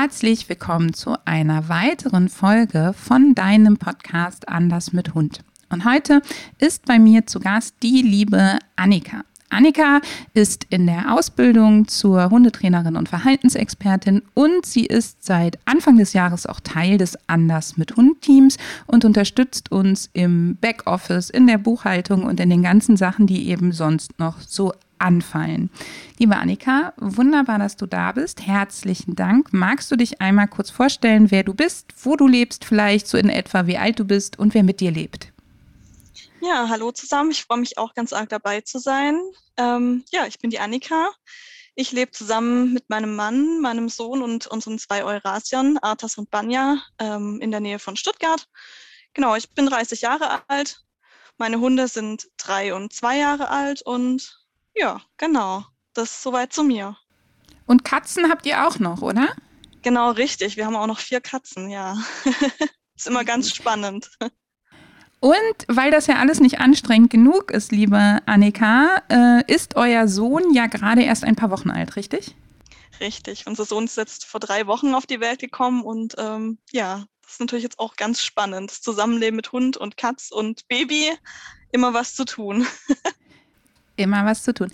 Herzlich willkommen zu einer weiteren Folge von deinem Podcast Anders mit Hund. Und heute ist bei mir zu Gast die liebe Annika. Annika ist in der Ausbildung zur Hundetrainerin und Verhaltensexpertin und sie ist seit Anfang des Jahres auch Teil des Anders mit Hund Teams und unterstützt uns im Backoffice, in der Buchhaltung und in den ganzen Sachen, die eben sonst noch so anfallen. Liebe Annika, wunderbar, dass du da bist. Herzlichen Dank. Magst du dich einmal kurz vorstellen, wer du bist, wo du lebst, vielleicht so in etwa, wie alt du bist und wer mit dir lebt? Ja, hallo zusammen. Ich freue mich auch ganz arg dabei zu sein. Ähm, ja, ich bin die Annika. Ich lebe zusammen mit meinem Mann, meinem Sohn und unseren zwei Eurasiern, Arthas und Banja, ähm, in der Nähe von Stuttgart. Genau, ich bin 30 Jahre alt. Meine Hunde sind drei und zwei Jahre alt und ja, genau. Das ist soweit zu mir. Und Katzen habt ihr auch noch, oder? Genau, richtig. Wir haben auch noch vier Katzen, ja. ist immer ganz spannend. Und weil das ja alles nicht anstrengend genug ist, liebe Annika, äh, ist euer Sohn ja gerade erst ein paar Wochen alt, richtig? Richtig. Unser Sohn ist jetzt vor drei Wochen auf die Welt gekommen und ähm, ja, das ist natürlich jetzt auch ganz spannend. Das Zusammenleben mit Hund und Katz und Baby, immer was zu tun. Immer was zu tun.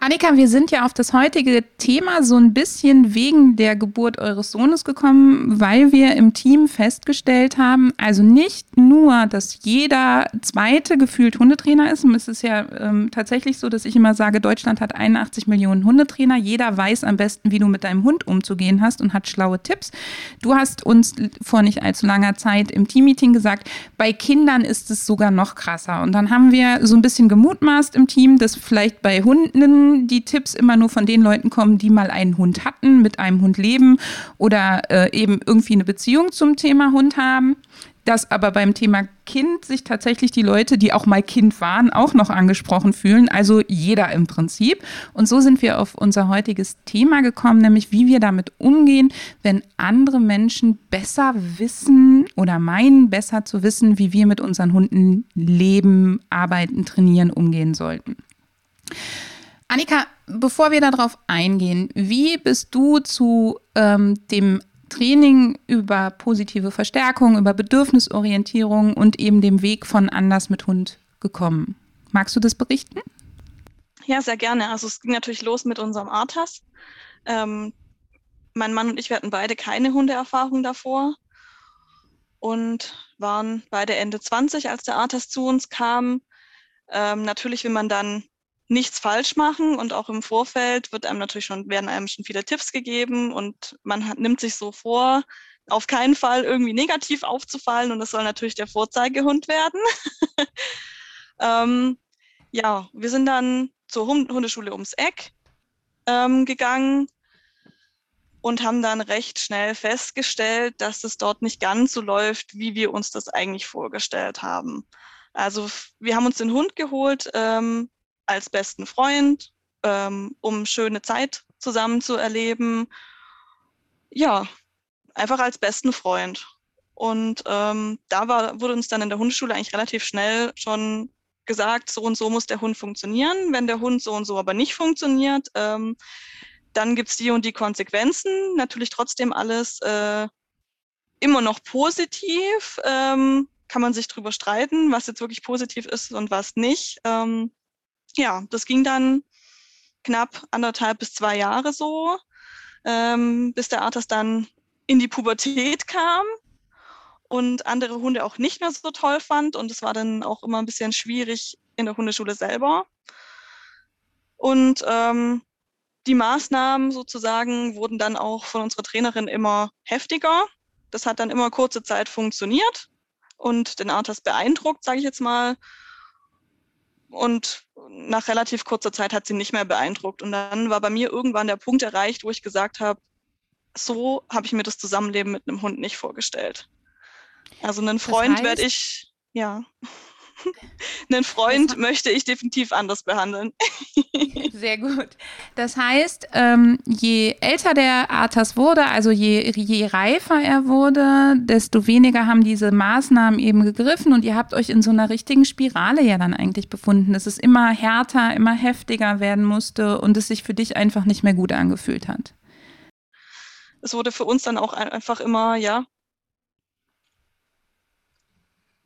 Annika, wir sind ja auf das heutige Thema so ein bisschen wegen der Geburt eures Sohnes gekommen, weil wir im Team festgestellt haben, also nicht nur, dass jeder zweite gefühlt Hundetrainer ist. Es ist ja ähm, tatsächlich so, dass ich immer sage, Deutschland hat 81 Millionen Hundetrainer. Jeder weiß am besten, wie du mit deinem Hund umzugehen hast und hat schlaue Tipps. Du hast uns vor nicht allzu langer Zeit im Teammeeting gesagt, bei Kindern ist es sogar noch krasser. Und dann haben wir so ein bisschen gemutmaßt im Team, dass vielleicht bei Hunden die Tipps immer nur von den Leuten kommen, die mal einen Hund hatten, mit einem Hund leben oder äh, eben irgendwie eine Beziehung zum Thema Hund haben. Dass aber beim Thema Kind sich tatsächlich die Leute, die auch mal Kind waren, auch noch angesprochen fühlen. Also jeder im Prinzip. Und so sind wir auf unser heutiges Thema gekommen, nämlich wie wir damit umgehen, wenn andere Menschen besser wissen oder meinen, besser zu wissen, wie wir mit unseren Hunden leben, arbeiten, trainieren, umgehen sollten. Annika, bevor wir darauf eingehen, wie bist du zu ähm, dem Training über positive Verstärkung, über Bedürfnisorientierung und eben dem Weg von Anders mit Hund gekommen? Magst du das berichten? Ja, sehr gerne. Also es ging natürlich los mit unserem Arthas. Ähm, mein Mann und ich, hatten beide keine Hundeerfahrung davor und waren beide Ende 20, als der Arthas zu uns kam. Ähm, natürlich will man dann nichts falsch machen und auch im Vorfeld wird einem natürlich schon, werden einem schon viele Tipps gegeben und man hat, nimmt sich so vor, auf keinen Fall irgendwie negativ aufzufallen und das soll natürlich der Vorzeigehund werden. ähm, ja, wir sind dann zur Hundeschule ums Eck ähm, gegangen und haben dann recht schnell festgestellt, dass es dort nicht ganz so läuft, wie wir uns das eigentlich vorgestellt haben. Also wir haben uns den Hund geholt, ähm, als besten Freund, ähm, um schöne Zeit zusammen zu erleben. Ja, einfach als besten Freund. Und ähm, da war, wurde uns dann in der Hundeschule eigentlich relativ schnell schon gesagt, so und so muss der Hund funktionieren. Wenn der Hund so und so aber nicht funktioniert, ähm, dann gibt es die und die Konsequenzen. Natürlich trotzdem alles äh, immer noch positiv. Ähm, kann man sich drüber streiten, was jetzt wirklich positiv ist und was nicht. Ähm, ja, das ging dann knapp anderthalb bis zwei Jahre so, ähm, bis der Arthas dann in die Pubertät kam und andere Hunde auch nicht mehr so toll fand. Und es war dann auch immer ein bisschen schwierig in der Hundeschule selber. Und ähm, die Maßnahmen sozusagen wurden dann auch von unserer Trainerin immer heftiger. Das hat dann immer kurze Zeit funktioniert und den Arthas beeindruckt, sage ich jetzt mal. Und nach relativ kurzer Zeit hat sie nicht mehr beeindruckt. Und dann war bei mir irgendwann der Punkt erreicht, wo ich gesagt habe, so habe ich mir das Zusammenleben mit einem Hund nicht vorgestellt. Also einen Freund das heißt, werde ich, ja. Einen Freund möchte ich definitiv anders behandeln. Sehr gut. Das heißt, ähm, je älter der Arthas wurde, also je, je reifer er wurde, desto weniger haben diese Maßnahmen eben gegriffen und ihr habt euch in so einer richtigen Spirale ja dann eigentlich befunden, dass es immer härter, immer heftiger werden musste und es sich für dich einfach nicht mehr gut angefühlt hat. Es wurde für uns dann auch einfach immer, ja,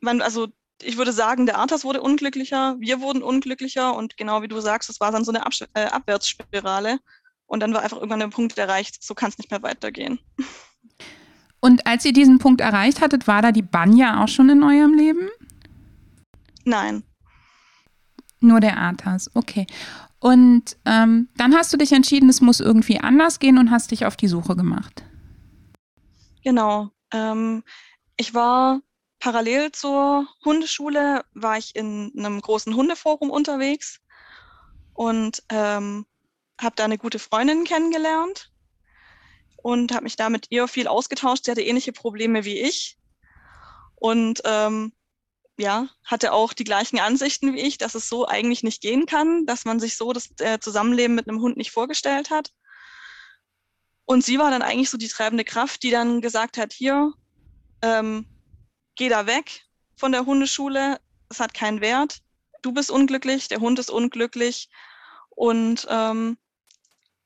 man, also ich würde sagen, der Arthas wurde unglücklicher, wir wurden unglücklicher und genau wie du sagst, es war dann so eine Abs äh, Abwärtsspirale und dann war einfach irgendwann der Punkt erreicht, so kann es nicht mehr weitergehen. Und als ihr diesen Punkt erreicht hattet, war da die Banja auch schon in eurem Leben? Nein. Nur der Arthas, okay. Und ähm, dann hast du dich entschieden, es muss irgendwie anders gehen und hast dich auf die Suche gemacht. Genau. Ähm, ich war Parallel zur Hundeschule war ich in einem großen Hundeforum unterwegs und ähm, habe da eine gute Freundin kennengelernt und habe mich da mit ihr viel ausgetauscht. Sie hatte ähnliche Probleme wie ich und ähm, ja, hatte auch die gleichen Ansichten wie ich, dass es so eigentlich nicht gehen kann, dass man sich so das äh, Zusammenleben mit einem Hund nicht vorgestellt hat. Und sie war dann eigentlich so die treibende Kraft, die dann gesagt hat, hier, ähm, geh da weg von der Hundeschule, es hat keinen Wert, du bist unglücklich, der Hund ist unglücklich. Und ähm,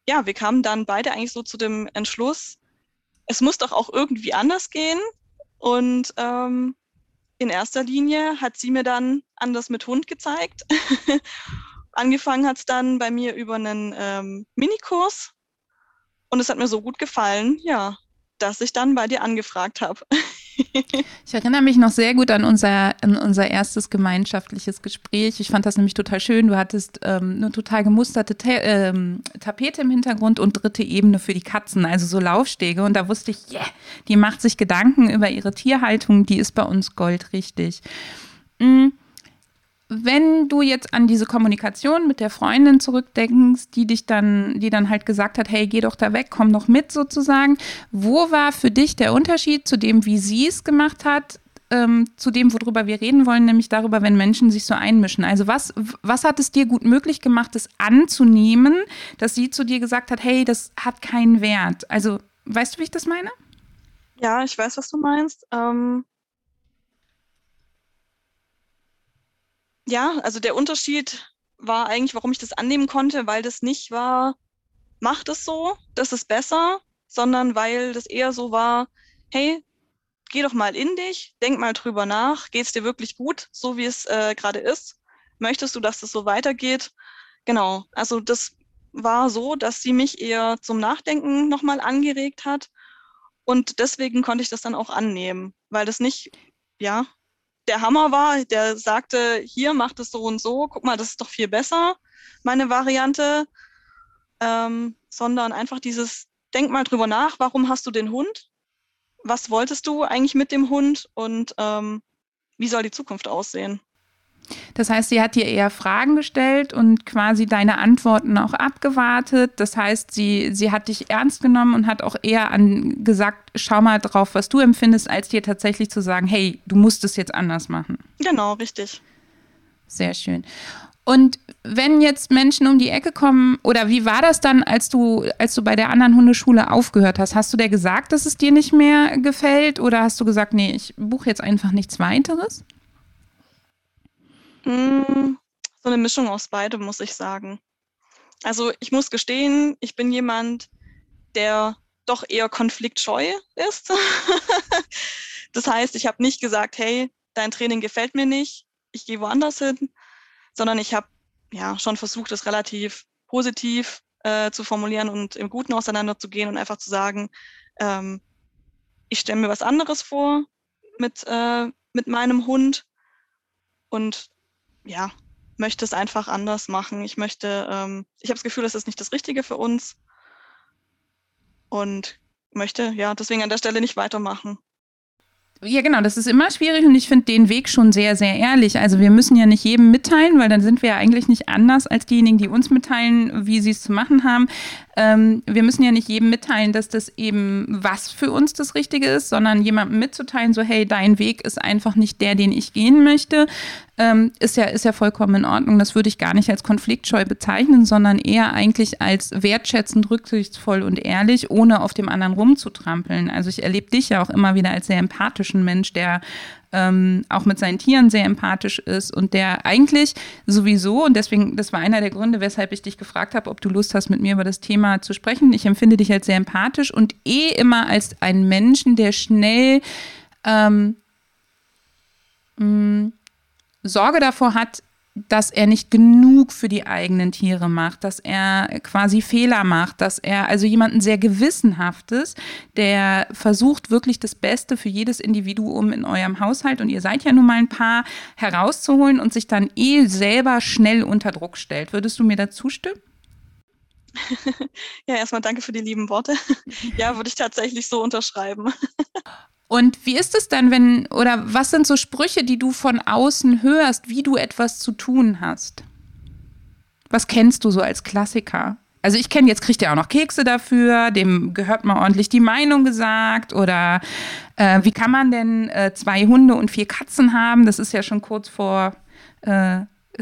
ja, wir kamen dann beide eigentlich so zu dem Entschluss, es muss doch auch irgendwie anders gehen. Und ähm, in erster Linie hat sie mir dann anders mit Hund gezeigt. Angefangen hat es dann bei mir über einen ähm, Minikurs. Und es hat mir so gut gefallen, ja, dass ich dann bei dir angefragt habe. Ich erinnere mich noch sehr gut an unser, an unser erstes gemeinschaftliches Gespräch. Ich fand das nämlich total schön. Du hattest ähm, eine total gemusterte Ta ähm, Tapete im Hintergrund und dritte Ebene für die Katzen, also so Laufstege. Und da wusste ich, yeah, die macht sich Gedanken über ihre Tierhaltung, die ist bei uns goldrichtig. Mhm wenn du jetzt an diese Kommunikation mit der Freundin zurückdenkst, die dich dann, die dann halt gesagt hat, hey, geh doch da weg, komm doch mit sozusagen. Wo war für dich der Unterschied zu dem, wie sie es gemacht hat, ähm, zu dem, worüber wir reden wollen, nämlich darüber, wenn Menschen sich so einmischen. Also was, was hat es dir gut möglich gemacht, das anzunehmen, dass sie zu dir gesagt hat, hey, das hat keinen Wert. Also weißt du, wie ich das meine? Ja, ich weiß, was du meinst. Ähm, ja, also der Unterschied war eigentlich, warum ich das annehmen konnte, weil das nicht war, mach das so, das ist besser, sondern weil das eher so war, hey, geh doch mal in dich, denk mal drüber nach, geht's dir wirklich gut, so wie es äh, gerade ist? Möchtest du, dass das so weitergeht? Genau, also das war so, dass sie mich eher zum Nachdenken nochmal angeregt hat und deswegen konnte ich das dann auch annehmen, weil das nicht, ja, der Hammer war, der sagte, hier macht es so und so, guck mal, das ist doch viel besser, meine Variante, ähm, sondern einfach dieses, denk mal drüber nach, warum hast du den Hund? Was wolltest du eigentlich mit dem Hund und ähm, wie soll die Zukunft aussehen? Das heißt, sie hat dir eher Fragen gestellt und quasi deine Antworten auch abgewartet. Das heißt, sie, sie hat dich ernst genommen und hat auch eher an gesagt, schau mal drauf, was du empfindest, als dir tatsächlich zu sagen, hey, du musst es jetzt anders machen. Genau, richtig. Sehr schön. Und wenn jetzt Menschen um die Ecke kommen, oder wie war das dann, als du, als du bei der anderen Hundeschule aufgehört hast? Hast du dir gesagt, dass es dir nicht mehr gefällt? Oder hast du gesagt, nee, ich buche jetzt einfach nichts weiteres? Hm, so eine Mischung aus beidem, muss ich sagen. Also ich muss gestehen, ich bin jemand, der doch eher konfliktscheu ist. das heißt, ich habe nicht gesagt, hey, dein Training gefällt mir nicht, ich gehe woanders hin, sondern ich habe ja schon versucht, es relativ positiv äh, zu formulieren und im Guten auseinanderzugehen und einfach zu sagen, ähm, ich stelle mir was anderes vor mit, äh, mit meinem Hund und ja, möchte es einfach anders machen. Ich möchte, ähm, ich habe das Gefühl, das ist nicht das Richtige für uns und möchte ja deswegen an der Stelle nicht weitermachen. Ja, genau, das ist immer schwierig und ich finde den Weg schon sehr, sehr ehrlich. Also wir müssen ja nicht jedem mitteilen, weil dann sind wir ja eigentlich nicht anders als diejenigen, die uns mitteilen, wie sie es zu machen haben. Ähm, wir müssen ja nicht jedem mitteilen, dass das eben was für uns das Richtige ist, sondern jemandem mitzuteilen, so hey, dein Weg ist einfach nicht der, den ich gehen möchte, ähm, ist, ja, ist ja vollkommen in Ordnung. Das würde ich gar nicht als konfliktscheu bezeichnen, sondern eher eigentlich als wertschätzend, rücksichtsvoll und ehrlich, ohne auf dem anderen rumzutrampeln. Also ich erlebe dich ja auch immer wieder als sehr empathischen Mensch, der ähm, auch mit seinen Tieren sehr empathisch ist und der eigentlich sowieso, und deswegen, das war einer der Gründe, weshalb ich dich gefragt habe, ob du Lust hast, mit mir über das Thema zu sprechen. Ich empfinde dich als sehr empathisch und eh immer als einen Menschen, der schnell ähm, mh, mm, Sorge davor hat, dass er nicht genug für die eigenen Tiere macht, dass er quasi Fehler macht, dass er also jemanden sehr gewissenhaftes, der versucht wirklich das Beste für jedes Individuum in eurem Haushalt und ihr seid ja nun mal ein paar herauszuholen und sich dann eh selber schnell unter Druck stellt. Würdest du mir da zustimmen? Ja, erstmal danke für die lieben Worte. Ja, würde ich tatsächlich so unterschreiben. Und wie ist es dann, wenn, oder was sind so Sprüche, die du von außen hörst, wie du etwas zu tun hast? Was kennst du so als Klassiker? Also ich kenne, jetzt kriegt er auch noch Kekse dafür, dem gehört mal ordentlich die Meinung gesagt. Oder äh, wie kann man denn äh, zwei Hunde und vier Katzen haben? Das ist ja schon kurz vor äh,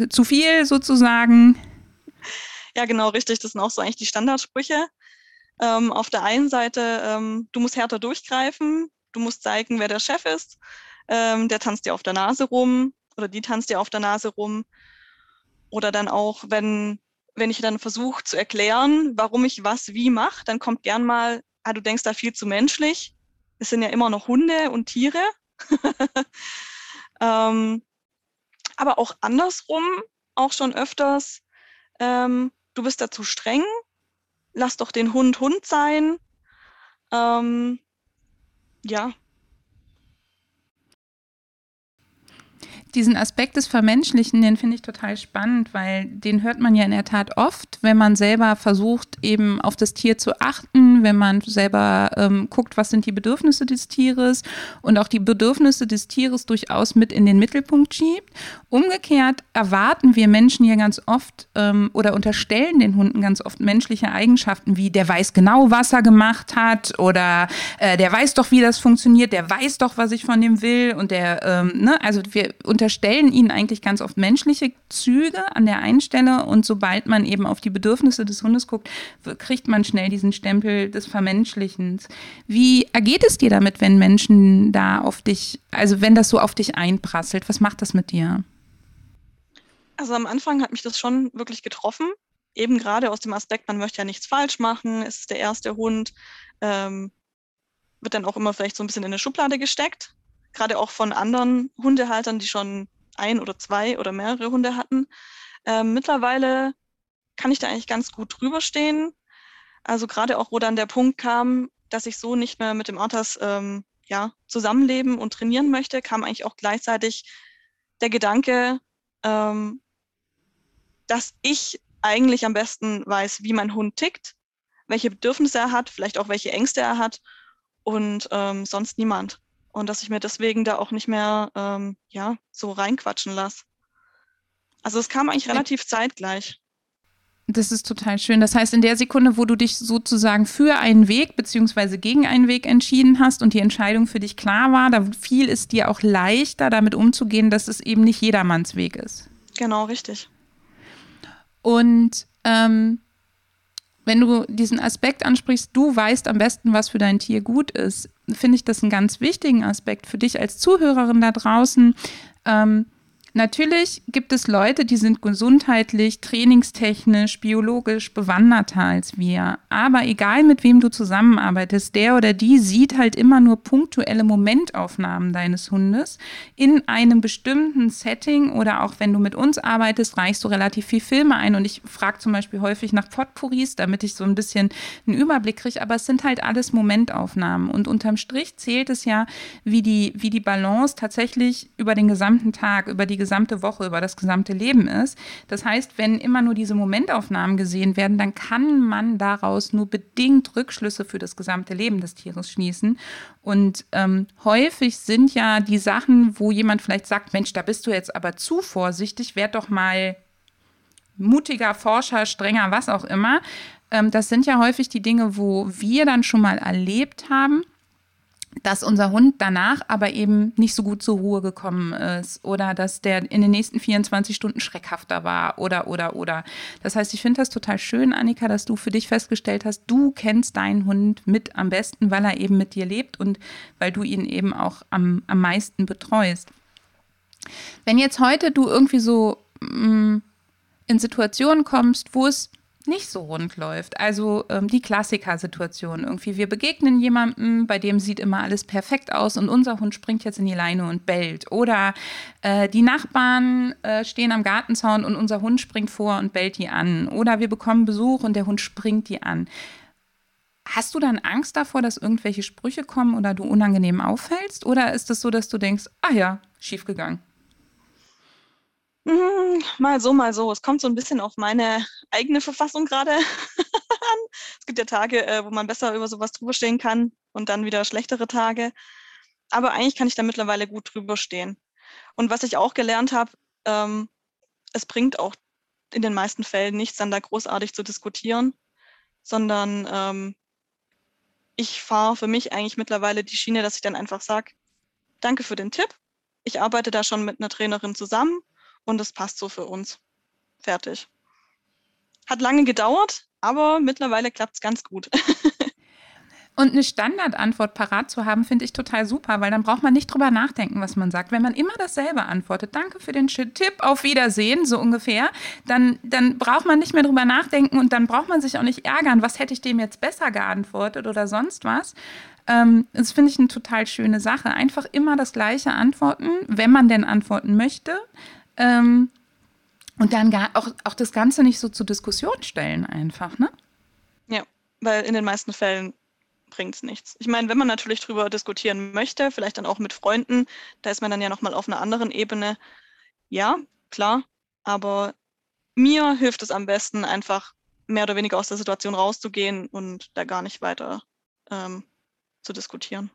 zu viel sozusagen. Ja, genau, richtig. Das sind auch so eigentlich die Standardsprüche. Ähm, auf der einen Seite, ähm, du musst härter durchgreifen, du musst zeigen, wer der Chef ist. Ähm, der tanzt dir auf der Nase rum oder die tanzt dir auf der Nase rum. Oder dann auch, wenn, wenn ich dann versuche zu erklären, warum ich was wie mache, dann kommt gern mal, ah, du denkst da viel zu menschlich. Es sind ja immer noch Hunde und Tiere. ähm, aber auch andersrum, auch schon öfters, ähm, du bist da zu streng, lass doch den Hund Hund sein. Ähm, ja. Diesen Aspekt des Vermenschlichen, den finde ich total spannend, weil den hört man ja in der Tat oft, wenn man selber versucht, eben auf das Tier zu achten, wenn man selber ähm, guckt, was sind die Bedürfnisse des Tieres und auch die Bedürfnisse des Tieres durchaus mit in den Mittelpunkt schiebt. Umgekehrt erwarten wir Menschen ja ganz oft ähm, oder unterstellen den Hunden ganz oft menschliche Eigenschaften wie der weiß genau, was er gemacht hat oder äh, der weiß doch, wie das funktioniert, der weiß doch, was ich von dem will und der, ähm, ne, also wir unterstellen ihnen eigentlich ganz oft menschliche Züge an der einen Stelle und sobald man eben auf die Bedürfnisse des Hundes guckt, kriegt man schnell diesen Stempel des Vermenschlichens. Wie ergeht es dir damit, wenn Menschen da auf dich, also wenn das so auf dich einprasselt? Was macht das mit dir? Also am Anfang hat mich das schon wirklich getroffen. Eben gerade aus dem Aspekt, man möchte ja nichts falsch machen, ist der erste Hund, ähm, wird dann auch immer vielleicht so ein bisschen in eine Schublade gesteckt. Gerade auch von anderen Hundehaltern, die schon ein oder zwei oder mehrere Hunde hatten. Ähm, mittlerweile kann ich da eigentlich ganz gut drüber stehen. Also gerade auch, wo dann der Punkt kam, dass ich so nicht mehr mit dem Arthas ähm, ja, zusammenleben und trainieren möchte, kam eigentlich auch gleichzeitig der Gedanke, ähm, dass ich eigentlich am besten weiß, wie mein Hund tickt, welche Bedürfnisse er hat, vielleicht auch welche Ängste er hat und ähm, sonst niemand. Und dass ich mir deswegen da auch nicht mehr ähm, ja, so reinquatschen lasse. Also es kam eigentlich relativ zeitgleich. Das ist total schön. Das heißt, in der Sekunde, wo du dich sozusagen für einen Weg beziehungsweise gegen einen Weg entschieden hast und die Entscheidung für dich klar war, da fiel es dir auch leichter, damit umzugehen, dass es eben nicht jedermanns Weg ist. Genau, richtig. Und ähm, wenn du diesen Aspekt ansprichst, du weißt am besten, was für dein Tier gut ist, finde ich das einen ganz wichtigen Aspekt für dich als Zuhörerin da draußen. Ähm, Natürlich gibt es Leute, die sind gesundheitlich, trainingstechnisch, biologisch bewanderter als wir. Aber egal mit wem du zusammenarbeitest, der oder die sieht halt immer nur punktuelle Momentaufnahmen deines Hundes in einem bestimmten Setting oder auch wenn du mit uns arbeitest, reichst du relativ viel Filme ein. Und ich frage zum Beispiel häufig nach Potpourris, damit ich so ein bisschen einen Überblick kriege. Aber es sind halt alles Momentaufnahmen. Und unterm Strich zählt es ja, wie die, wie die Balance tatsächlich über den gesamten Tag, über die gesamte Woche, über das gesamte Leben ist. Das heißt, wenn immer nur diese Momentaufnahmen gesehen werden, dann kann man daraus nur bedingt Rückschlüsse für das gesamte Leben des Tieres schließen. Und ähm, häufig sind ja die Sachen, wo jemand vielleicht sagt, Mensch, da bist du jetzt aber zu vorsichtig, werd doch mal mutiger Forscher, strenger, was auch immer. ähm, das sind ja häufig die Dinge, wo wir dann schon mal erlebt haben, dass unser Hund danach aber eben nicht so gut zur Ruhe gekommen ist oder dass der in den nächsten 24 Stunden schreckhafter war oder, oder, oder. Das heißt, ich finde das total schön, Annika, dass du für dich festgestellt hast, du kennst deinen Hund mit am besten, weil er eben mit dir lebt und weil du ihn eben auch am, am meisten betreust. Wenn jetzt heute du irgendwie so mh, mm, in Situationen kommst, wo es nicht so rund läuft. Also ähm, die Klassikersituation irgendwie. Wir begegnen jemandem, bei dem sieht immer alles perfekt aus und unser Hund springt jetzt in die Leine und bellt. Oder äh, die Nachbarn äh, stehen am Gartenzaun und unser Hund springt vor und bellt die an. Oder wir bekommen Besuch und der Hund springt die an. Hast du dann Angst davor, dass irgendwelche Sprüche kommen oder du unangenehm auffällst? Oder ist es so, dass du denkst, ah ja, schiefgegangen? Hm, mal so, mal so. Es kommt so ein bisschen auf meine eigene Verfassung gerade an. Es gibt ja Tage, äh, wo man besser über sowas drüber stehen kann und dann wieder schlechtere Tage. Aber eigentlich kann ich da mittlerweile gut drüber stehen. Und was ich auch gelernt habe, ähm, es bringt auch in den meisten Fällen nichts, dann da großartig zu diskutieren, sondern ähm, ich fahre für mich eigentlich mittlerweile die Schiene, dass ich dann einfach sage, danke für den Tipp. Ich arbeite da schon mit einer Trainerin zusammen und es passt so für uns. Fertig. Hat lange gedauert, aber mittlerweile klappt es ganz gut. Und eine Standardantwort parat zu haben, finde ich total super, weil dann braucht man nicht drüber nachdenken, was man sagt. Wenn man immer dasselbe antwortet, danke für den Tipp, auf Wiedersehen, so ungefähr, dann, dann braucht man nicht mehr drüber nachdenken und dann braucht man sich auch nicht ärgern, was hätte ich dem jetzt besser geantwortet oder sonst was. Ähm, das finde ich eine total schöne Sache. Einfach immer das gleiche antworten, wenn man denn antworten möchte. Ähm, und dann auch, auch das Ganze nicht so zur Diskussion stellen, einfach, ne? Ja, weil in den meisten Fällen bringt es nichts. Ich meine, wenn man natürlich drüber diskutieren möchte, vielleicht dann auch mit Freunden, da ist man dann ja nochmal auf einer anderen Ebene. Ja, klar, aber mir hilft es am besten, einfach mehr oder weniger aus der Situation rauszugehen und da gar nicht weiter ähm, zu diskutieren.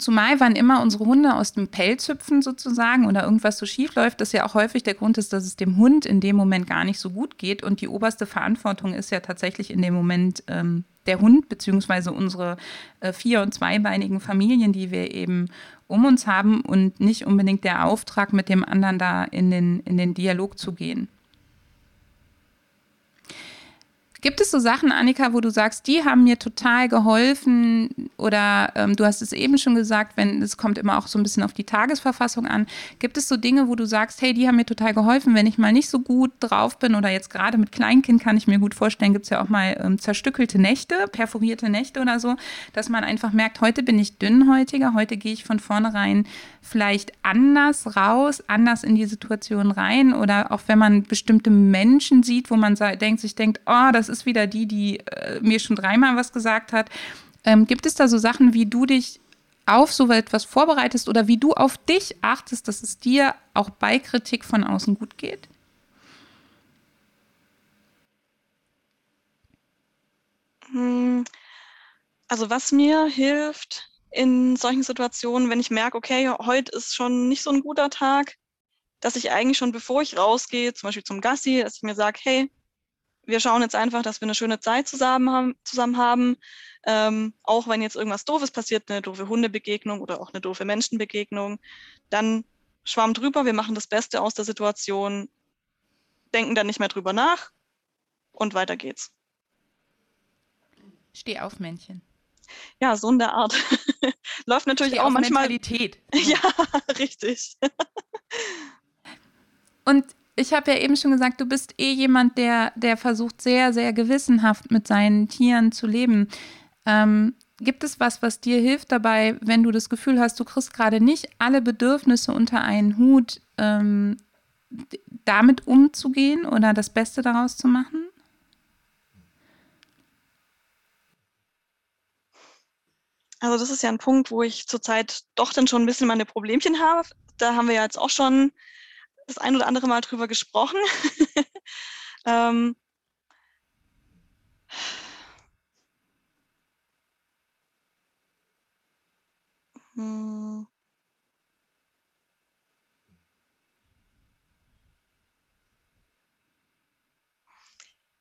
Zumal, wann immer unsere Hunde aus dem Pelz hüpfen sozusagen oder irgendwas so schief läuft, das ja auch häufig der Grund ist, dass es dem Hund in dem Moment gar nicht so gut geht. Und die oberste Verantwortung ist ja tatsächlich in dem Moment ähm, der Hund beziehungsweise unsere äh, vier- und zweibeinigen Familien, die wir eben um uns haben und nicht unbedingt der Auftrag, mit dem anderen da in den, in den Dialog zu gehen. Gibt es so Sachen, Annika, wo du sagst, die haben mir total geholfen oder ähm, du hast es eben schon gesagt, wenn es kommt immer auch so ein bisschen auf die Tagesverfassung an. Gibt es so Dinge, wo du sagst, hey, die haben mir total geholfen, wenn ich mal nicht so gut drauf bin oder jetzt gerade mit Kleinkind kann ich mir gut vorstellen, gibt es ja auch mal ähm, zerstückelte Nächte, perforierte Nächte oder so, dass man einfach merkt, heute bin ich dünnhäutiger, heute gehe ich von vornherein vielleicht anders raus, anders in die Situation rein oder auch wenn man bestimmte Menschen sieht, wo man denkt, sich denkt, oh, das ist wieder die, die äh, mir schon dreimal was gesagt hat. Ähm, gibt es da so Sachen, wie du dich auf so etwas vorbereitest oder wie du auf dich achtest, dass es dir auch bei Kritik von außen gut geht? Hm, also was mir hilft in solchen Situationen, wenn ich merke, okay, heute ist schon nicht so ein guter Tag, dass ich eigentlich schon bevor ich rausgehe, zum Beispiel zum Gassi, dass ich mir sage, hey, wir schauen jetzt einfach, dass wir eine schöne Zeit zusammen haben. Zusammen haben. Ähm, auch wenn jetzt irgendwas Doofes passiert, eine doofe Hundebegegnung oder auch eine doofe Menschenbegegnung, dann schwamm drüber, wir machen das Beste aus der Situation, denken dann nicht mehr drüber nach und weiter geht's. Steh auf, Männchen. Ja, so in der Art. Läuft natürlich Steh auch manchmal. Mentalität. Ja, richtig. Und ich habe ja eben schon gesagt, du bist eh jemand, der, der versucht, sehr, sehr gewissenhaft mit seinen Tieren zu leben. Ähm, gibt es was, was dir hilft dabei, wenn du das Gefühl hast, du kriegst gerade nicht alle Bedürfnisse unter einen Hut, ähm, damit umzugehen oder das Beste daraus zu machen? Also das ist ja ein Punkt, wo ich zurzeit doch dann schon ein bisschen meine Problemchen habe. Da haben wir ja jetzt auch schon das ein oder andere Mal drüber gesprochen. ähm, hm.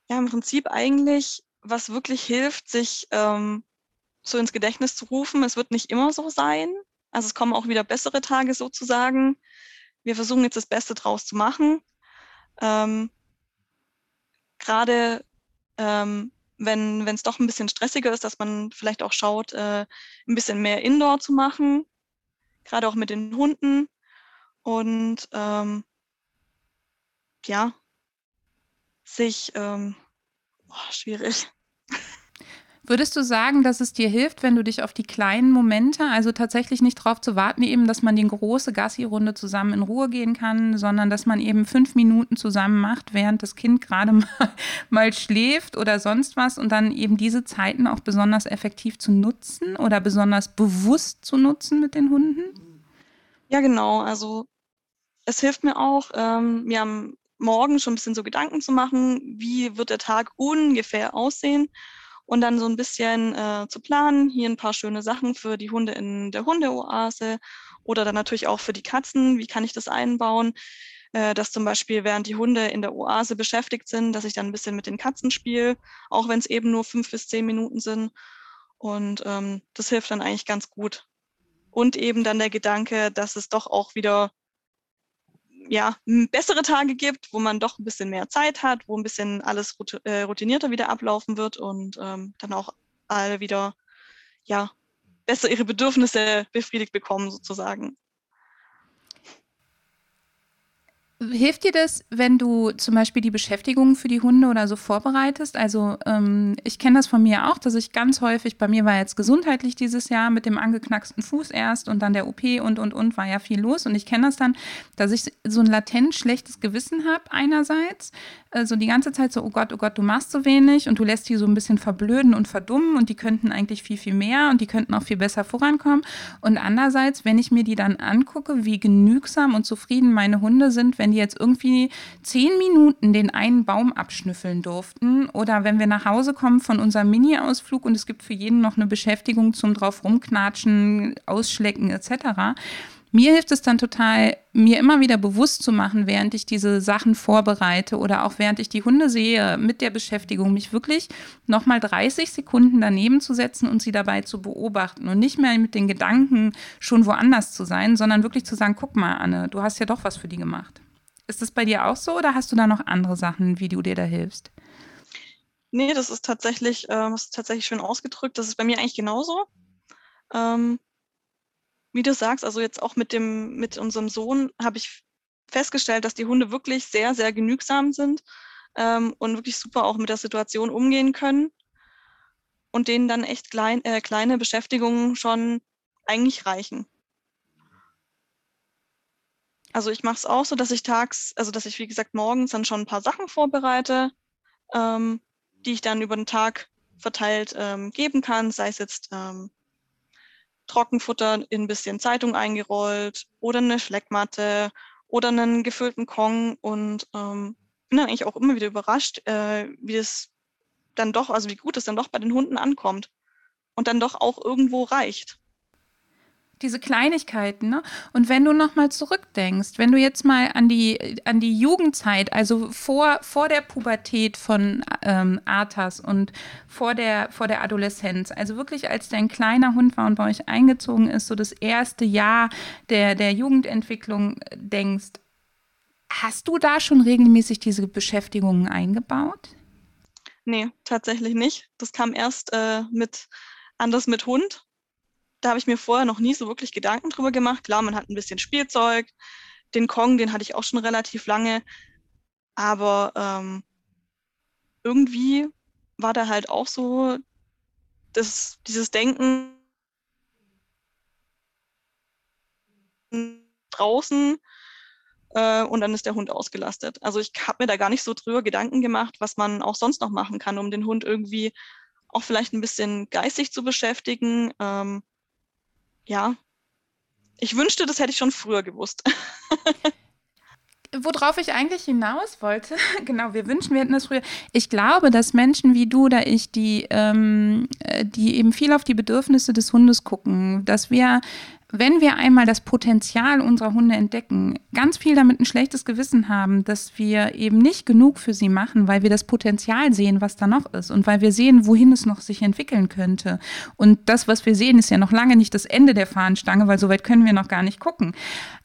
Ja, im Prinzip eigentlich was wirklich hilft, sich ähm, so ins Gedächtnis zu rufen. Es wird nicht immer so sein. Also es kommen auch wieder bessere Tage sozusagen. Wir versuchen jetzt das Beste draus zu machen. Ähm, Gerade ähm, wenn es doch ein bisschen stressiger ist, dass man vielleicht auch schaut, äh, ein bisschen mehr Indoor zu machen, gerade auch mit den Hunden. Und ähm, ja, sich, ähm, oh, schwierig. Würdest du sagen, dass es dir hilft, wenn du dich auf die kleinen Momente, also tatsächlich nicht darauf zu warten, eben, dass man die große Gassi-Runde zusammen in Ruhe gehen kann, sondern dass man eben fünf Minuten zusammen macht, während das Kind gerade mal, mal schläft oder sonst was und dann eben diese Zeiten auch besonders effektiv zu nutzen oder besonders bewusst zu nutzen mit den Hunden? Ja, genau. Also es hilft mir auch, ähm, mir am Morgen schon ein bisschen so Gedanken zu machen, wie wird der Tag ungefähr aussehen und dann so ein bisschen äh, zu planen. Hier ein paar schöne Sachen für die Hunde in der Hundeoase oder dann natürlich auch für die Katzen. Wie kann ich das einbauen? Äh, dass zum Beispiel, während die Hunde in der Oase beschäftigt sind, dass ich dann ein bisschen mit den Katzen spiele, auch wenn es eben nur fünf bis zehn Minuten sind. Und ähm, das hilft dann eigentlich ganz gut. Und eben dann der Gedanke, dass es doch auch wieder ja, bessere Tage gibt, wo man doch ein bisschen mehr Zeit hat, wo ein bisschen alles äh, routinierter wieder ablaufen wird und ähm, dann auch alle wieder ja, besser ihre Bedürfnisse befriedigt bekommen, sozusagen. Hilft dir das, wenn du zum Beispiel die Beschäftigung für die Hunde oder so vorbereitest? Also ähm, ich kenne das von mir auch, dass ich ganz häufig, bei mir war jetzt gesundheitlich dieses Jahr mit dem angeknacksten Fuß erst und dann der OP und, und, und, war ja viel los. Und ich kenne das dann, dass ich so ein latent schlechtes Gewissen habe einerseits, also die ganze Zeit so, oh Gott, oh Gott, du machst so wenig und du lässt die so ein bisschen verblöden und verdummen und die könnten eigentlich viel, viel mehr und die könnten auch viel besser vorankommen. Und andererseits, wenn ich mir die dann angucke, wie genügsam und zufrieden meine Hunde sind, wenn die jetzt irgendwie zehn Minuten den einen Baum abschnüffeln durften oder wenn wir nach Hause kommen von unserem Mini-Ausflug und es gibt für jeden noch eine Beschäftigung zum drauf rumknatschen, ausschlecken etc., mir hilft es dann total, mir immer wieder bewusst zu machen, während ich diese Sachen vorbereite oder auch während ich die Hunde sehe mit der Beschäftigung, mich wirklich nochmal 30 Sekunden daneben zu setzen und sie dabei zu beobachten und nicht mehr mit den Gedanken schon woanders zu sein, sondern wirklich zu sagen, guck mal, Anne, du hast ja doch was für die gemacht. Ist das bei dir auch so oder hast du da noch andere Sachen, wie du dir da hilfst? Nee, das ist tatsächlich, äh, ist tatsächlich schön ausgedrückt. Das ist bei mir eigentlich genauso. Ähm, wie du sagst, also jetzt auch mit dem, mit unserem Sohn habe ich festgestellt, dass die Hunde wirklich sehr, sehr genügsam sind ähm, und wirklich super auch mit der Situation umgehen können und denen dann echt klein, äh, kleine Beschäftigungen schon eigentlich reichen. Also ich mache es auch so, dass ich tags, also dass ich wie gesagt morgens dann schon ein paar Sachen vorbereite, ähm, die ich dann über den Tag verteilt ähm, geben kann, sei es jetzt ähm, Trockenfutter in ein bisschen Zeitung eingerollt oder eine Schleckmatte oder einen gefüllten Kong. Und ähm, bin dann eigentlich auch immer wieder überrascht, äh, wie es dann doch, also wie gut es dann doch bei den Hunden ankommt und dann doch auch irgendwo reicht diese Kleinigkeiten. Ne? Und wenn du nochmal zurückdenkst, wenn du jetzt mal an die, an die Jugendzeit, also vor, vor der Pubertät von ähm, Arthas und vor der, vor der Adoleszenz, also wirklich als dein kleiner Hund war und bei euch eingezogen ist, so das erste Jahr der, der Jugendentwicklung denkst, hast du da schon regelmäßig diese Beschäftigungen eingebaut? Nee, tatsächlich nicht. Das kam erst äh, mit anders mit Hund da habe ich mir vorher noch nie so wirklich Gedanken drüber gemacht. Klar, man hat ein bisschen Spielzeug. Den Kong, den hatte ich auch schon relativ lange. Aber ähm, irgendwie war da halt auch so das, dieses Denken draußen äh, und dann ist der Hund ausgelastet. Also ich habe mir da gar nicht so drüber Gedanken gemacht, was man auch sonst noch machen kann, um den Hund irgendwie auch vielleicht ein bisschen geistig zu beschäftigen. Ähm, ja, ich wünschte, das hätte ich schon früher gewusst. worauf ich eigentlich hinaus wollte, genau, wir wünschen, wir hätten das früher. Ich glaube, dass Menschen wie du oder ich, die, ähm, äh, die eben viel auf die Bedürfnisse des Hundes gucken, dass wir wenn wir einmal das Potenzial unserer Hunde entdecken, ganz viel damit ein schlechtes Gewissen haben, dass wir eben nicht genug für sie machen, weil wir das Potenzial sehen, was da noch ist und weil wir sehen, wohin es noch sich entwickeln könnte. Und das, was wir sehen, ist ja noch lange nicht das Ende der Fahnenstange, weil so weit können wir noch gar nicht gucken.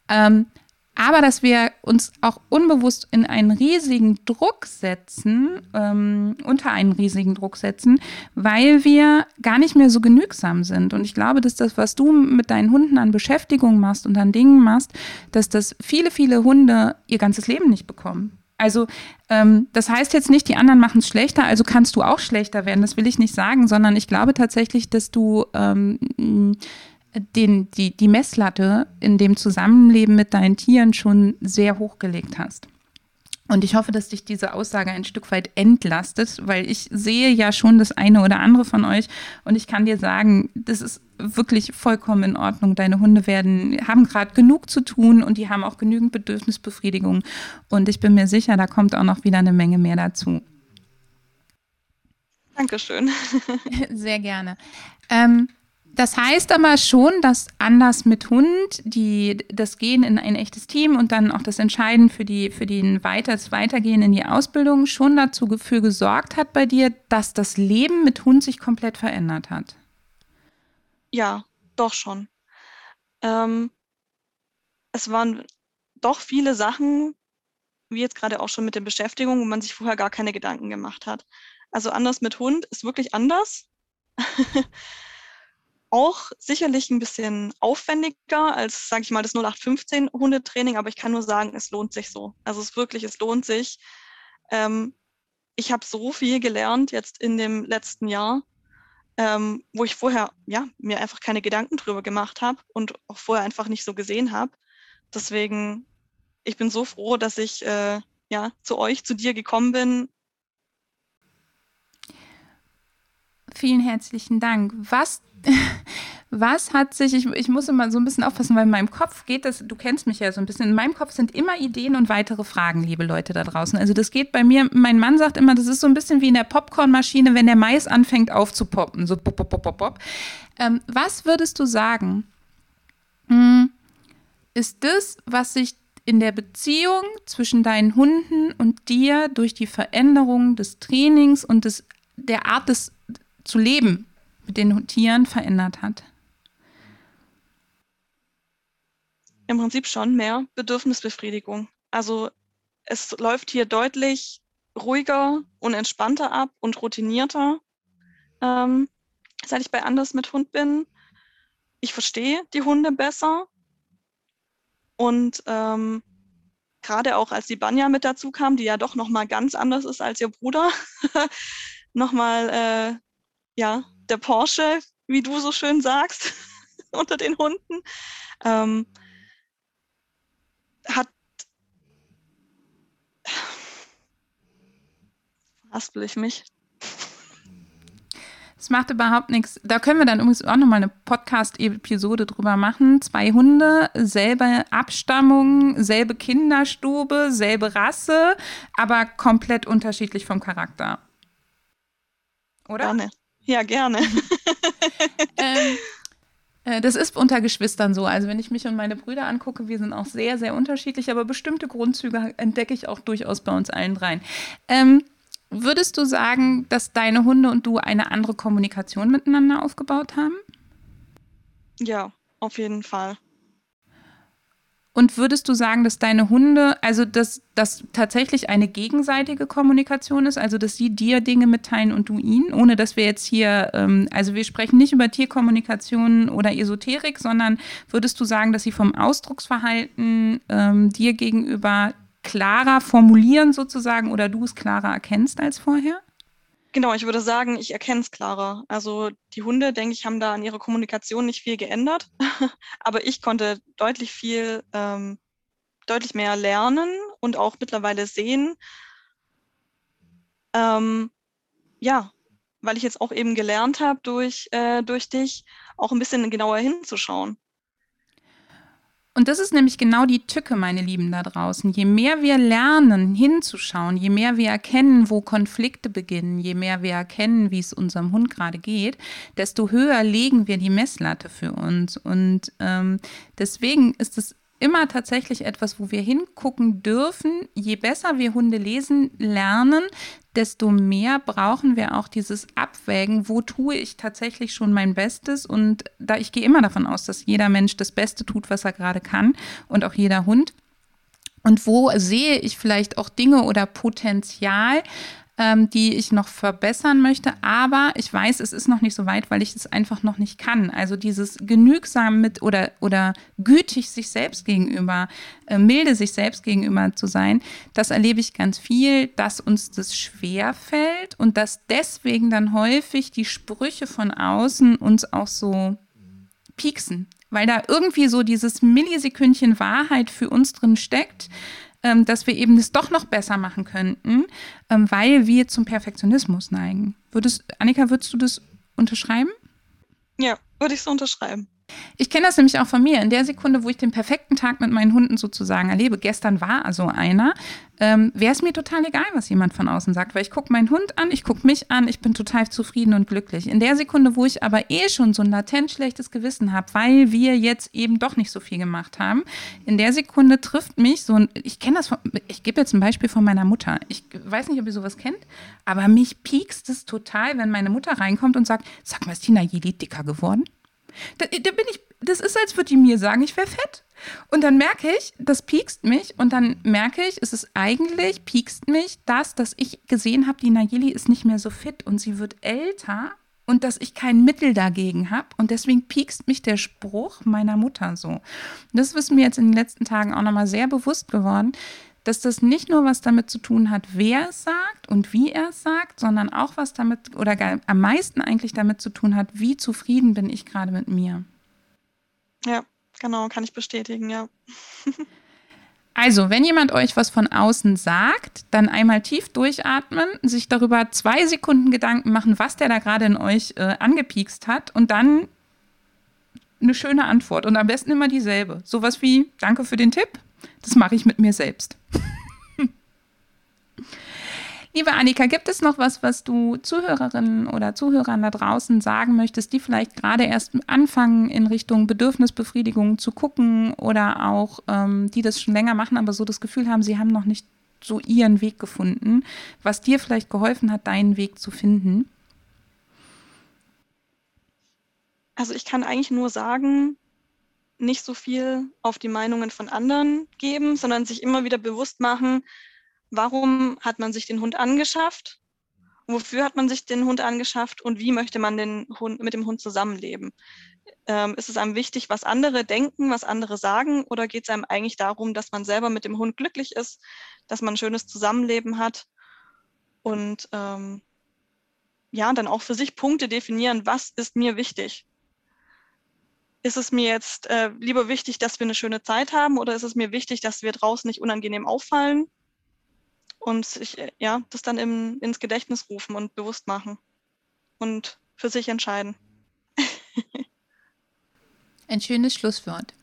Ähm, aber dass wir uns auch unbewusst in einen riesigen Druck setzen, ähm, unter einen riesigen Druck setzen, weil wir gar nicht mehr so genügsam sind. Und ich glaube, dass das, was du mit deinen Hunden an Beschäftigung machst und an Dingen machst, dass das viele, viele Hunde ihr ganzes Leben nicht bekommen. Also ähm, das heißt jetzt nicht, die anderen machen es schlechter, also kannst du auch schlechter werden, das will ich nicht sagen, sondern ich glaube tatsächlich, dass du ähm, den, die, die Messlatte in dem Zusammenleben mit deinen Tieren schon sehr hochgelegt hast. Und ich hoffe, dass dich diese Aussage ein Stück weit entlastet, weil ich sehe ja schon das eine oder andere von euch und ich kann dir sagen, das ist wirklich vollkommen in Ordnung. Deine Hunde werden, haben gerade genug zu tun und die haben auch genügend Bedürfnisbefriedigung. Und ich bin mir sicher, da kommt auch noch wieder eine Menge mehr dazu. Dankeschön. Sehr gerne. Ähm, das heißt aber schon, dass anders mit Hund, die, das Gehen in ein echtes Team und dann auch das Entscheiden für, die, für den Weiter, das Weitergehen in die Ausbildung schon dazu dafür gesorgt hat bei dir, dass das Leben mit Hund sich komplett verändert hat. Ja, doch schon. Ähm, es waren doch viele Sachen, wie jetzt gerade auch schon mit den Beschäftigungen, wo man sich vorher gar keine Gedanken gemacht hat. Also anders mit Hund ist wirklich anders. auch sicherlich ein bisschen aufwendiger als, sage ich mal, das 0815 Hundetraining, aber ich kann nur sagen, es lohnt sich so. Also es wirklich, es lohnt sich. Ähm, ich habe so viel gelernt jetzt in dem letzten Jahr, ähm, wo ich vorher ja mir einfach keine Gedanken drüber gemacht habe und auch vorher einfach nicht so gesehen habe. Deswegen, ich bin so froh, dass ich äh, ja zu euch, zu dir gekommen bin. Vielen herzlichen Dank. Was was hat sich, ich, ich muss immer so ein bisschen aufpassen, weil in meinem Kopf geht das, du kennst mich ja so ein bisschen, in meinem Kopf sind immer Ideen und weitere Fragen, liebe Leute da draußen. Also das geht bei mir, mein Mann sagt immer, das ist so ein bisschen wie in der Popcornmaschine, wenn der Mais anfängt aufzupoppen, so pop, pop, pop, pop, pop. Ähm, was würdest du sagen, hm, ist das, was sich in der Beziehung zwischen deinen Hunden und dir durch die Veränderung des Trainings und des, der Art des zu leben mit den Tieren verändert hat? Im Prinzip schon mehr Bedürfnisbefriedigung. Also es läuft hier deutlich ruhiger und entspannter ab und routinierter, ähm, seit ich bei Anders mit Hund bin. Ich verstehe die Hunde besser und ähm, gerade auch als die Banja mit dazu kam, die ja doch noch mal ganz anders ist als ihr Bruder, noch mal äh, ja der Porsche, wie du so schön sagst, unter den Hunden, ähm, hat haspel ich mich. Es macht überhaupt nichts. Da können wir dann übrigens auch nochmal eine Podcast-Episode drüber machen. Zwei Hunde, selbe Abstammung, selbe Kinderstube, selbe Rasse, aber komplett unterschiedlich vom Charakter. Oder? Gerne. Ja, gerne. ähm, äh, das ist unter Geschwistern so. Also wenn ich mich und meine Brüder angucke, wir sind auch sehr, sehr unterschiedlich, aber bestimmte Grundzüge entdecke ich auch durchaus bei uns allen dreien. Ähm, würdest du sagen, dass deine Hunde und du eine andere Kommunikation miteinander aufgebaut haben? Ja, auf jeden Fall. Und würdest du sagen, dass deine Hunde, also dass das tatsächlich eine gegenseitige Kommunikation ist, also dass sie dir Dinge mitteilen und du ihnen, ohne dass wir jetzt hier, ähm, also wir sprechen nicht über Tierkommunikation oder Esoterik, sondern würdest du sagen, dass sie vom Ausdrucksverhalten ähm, dir gegenüber klarer formulieren sozusagen oder du es klarer erkennst als vorher? Genau, ich würde sagen, ich erkenne es klarer. Also die Hunde, denke ich, haben da an ihrer Kommunikation nicht viel geändert, aber ich konnte deutlich viel, ähm, deutlich mehr lernen und auch mittlerweile sehen. Ähm, ja, weil ich jetzt auch eben gelernt habe, durch, äh, durch dich auch ein bisschen genauer hinzuschauen. Und das ist nämlich genau die Tücke, meine Lieben da draußen. Je mehr wir lernen, hinzuschauen, je mehr wir erkennen, wo Konflikte beginnen, je mehr wir erkennen, wie es unserem Hund gerade geht, desto höher legen wir die Messlatte für uns. Und ähm, deswegen ist es immer tatsächlich etwas, wo wir hingucken dürfen. Je besser wir Hunde lesen lernen, desto mehr brauchen wir auch dieses Abwägen, wo tue ich tatsächlich schon mein Bestes. Und da ich gehe immer davon aus, dass jeder Mensch das Beste tut, was er gerade kann und auch jeder Hund. Und wo sehe ich vielleicht auch Dinge oder Potenzial, ähm, die ich noch verbessern möchte. Aber ich weiß, es ist noch nicht so weit, weil ich es einfach noch nicht kann. Also dieses genügsam mit oder, oder gütig sich selbst gegenüber, äh, milde sich selbst gegenüber zu sein, das erlebe ich ganz viel, dass uns das schwer fällt und dass deswegen dann häufig die Sprüche von außen uns auch so pieksen, weil da irgendwie so dieses Millisekündchen Wahrheit für uns drin steckt ähm, dass wir eben das doch noch besser machen könnten, ähm, weil wir zum Perfektionismus neigen. Würdest, Annika, würdest du das unterschreiben? Ja, würde ich so unterschreiben. Ich kenne das nämlich auch von mir. In der Sekunde, wo ich den perfekten Tag mit meinen Hunden sozusagen erlebe, gestern war also einer, ähm, wäre es mir total egal, was jemand von außen sagt, weil ich gucke meinen Hund an, ich gucke mich an, ich bin total zufrieden und glücklich. In der Sekunde, wo ich aber eh schon so ein latent schlechtes Gewissen habe, weil wir jetzt eben doch nicht so viel gemacht haben, in der Sekunde trifft mich so ein, ich kenne das, von, ich gebe jetzt ein Beispiel von meiner Mutter. Ich weiß nicht, ob ihr sowas kennt, aber mich piekst es total, wenn meine Mutter reinkommt und sagt, sag mal, ist Tina Jeli dicker geworden? Da, da bin ich, das ist, als würde die mir sagen, ich wäre fett. Und dann merke ich, das piekst mich und dann merke ich, es ist eigentlich, piekst mich das, dass ich gesehen habe, die Nayeli ist nicht mehr so fit und sie wird älter und dass ich kein Mittel dagegen habe. Und deswegen piekst mich der Spruch meiner Mutter so. Das ist mir jetzt in den letzten Tagen auch nochmal sehr bewusst geworden, dass das nicht nur was damit zu tun hat, wer es sagt und wie er es sagt, sondern auch was damit oder gar, am meisten eigentlich damit zu tun hat, wie zufrieden bin ich gerade mit mir. Ja, genau, kann ich bestätigen, ja. Also, wenn jemand euch was von außen sagt, dann einmal tief durchatmen, sich darüber zwei Sekunden Gedanken machen, was der da gerade in euch äh, angepiekst hat und dann eine schöne Antwort und am besten immer dieselbe. Sowas wie Danke für den Tipp, das mache ich mit mir selbst. Liebe Annika, gibt es noch was, was du Zuhörerinnen oder Zuhörern da draußen sagen möchtest, die vielleicht gerade erst anfangen, in Richtung Bedürfnisbefriedigung zu gucken oder auch ähm, die das schon länger machen, aber so das Gefühl haben, sie haben noch nicht so ihren Weg gefunden, was dir vielleicht geholfen hat, deinen Weg zu finden? Also ich kann eigentlich nur sagen, nicht so viel auf die Meinungen von anderen geben, sondern sich immer wieder bewusst machen, warum hat man sich den Hund angeschafft, wofür hat man sich den Hund angeschafft? Und wie möchte man den Hund, mit dem Hund zusammenleben. Ähm, ist es einem wichtig, was andere denken, was andere sagen, oder geht es einem eigentlich darum, dass man selber mit dem Hund glücklich ist, dass man ein schönes Zusammenleben hat? Und ähm, ja, dann auch für sich Punkte definieren, was ist mir wichtig ist es mir jetzt äh, lieber wichtig, dass wir eine schöne Zeit haben oder ist es mir wichtig, dass wir draußen nicht unangenehm auffallen? Und sich, äh, ja, das dann im, ins Gedächtnis rufen und bewusst machen und für sich entscheiden. Ein schönes Schlusswort.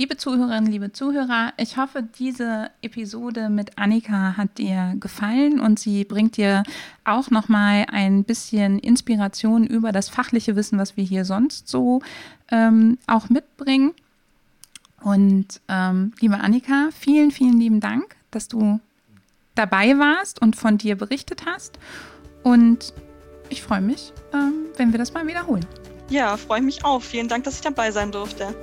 Liebe Zuhörerinnen, liebe Zuhörer, ich hoffe, diese Episode mit Annika hat dir gefallen und sie bringt dir auch noch mal ein bisschen Inspiration über das fachliche Wissen, was wir hier sonst so ähm, auch mitbringen. Und ähm, liebe Annika, vielen, vielen lieben Dank, dass du dabei warst und von dir berichtet hast. Und ich freue mich, ähm, wenn wir das mal wiederholen. Ja, freue mich auch. Vielen Dank, dass ich dabei sein durfte.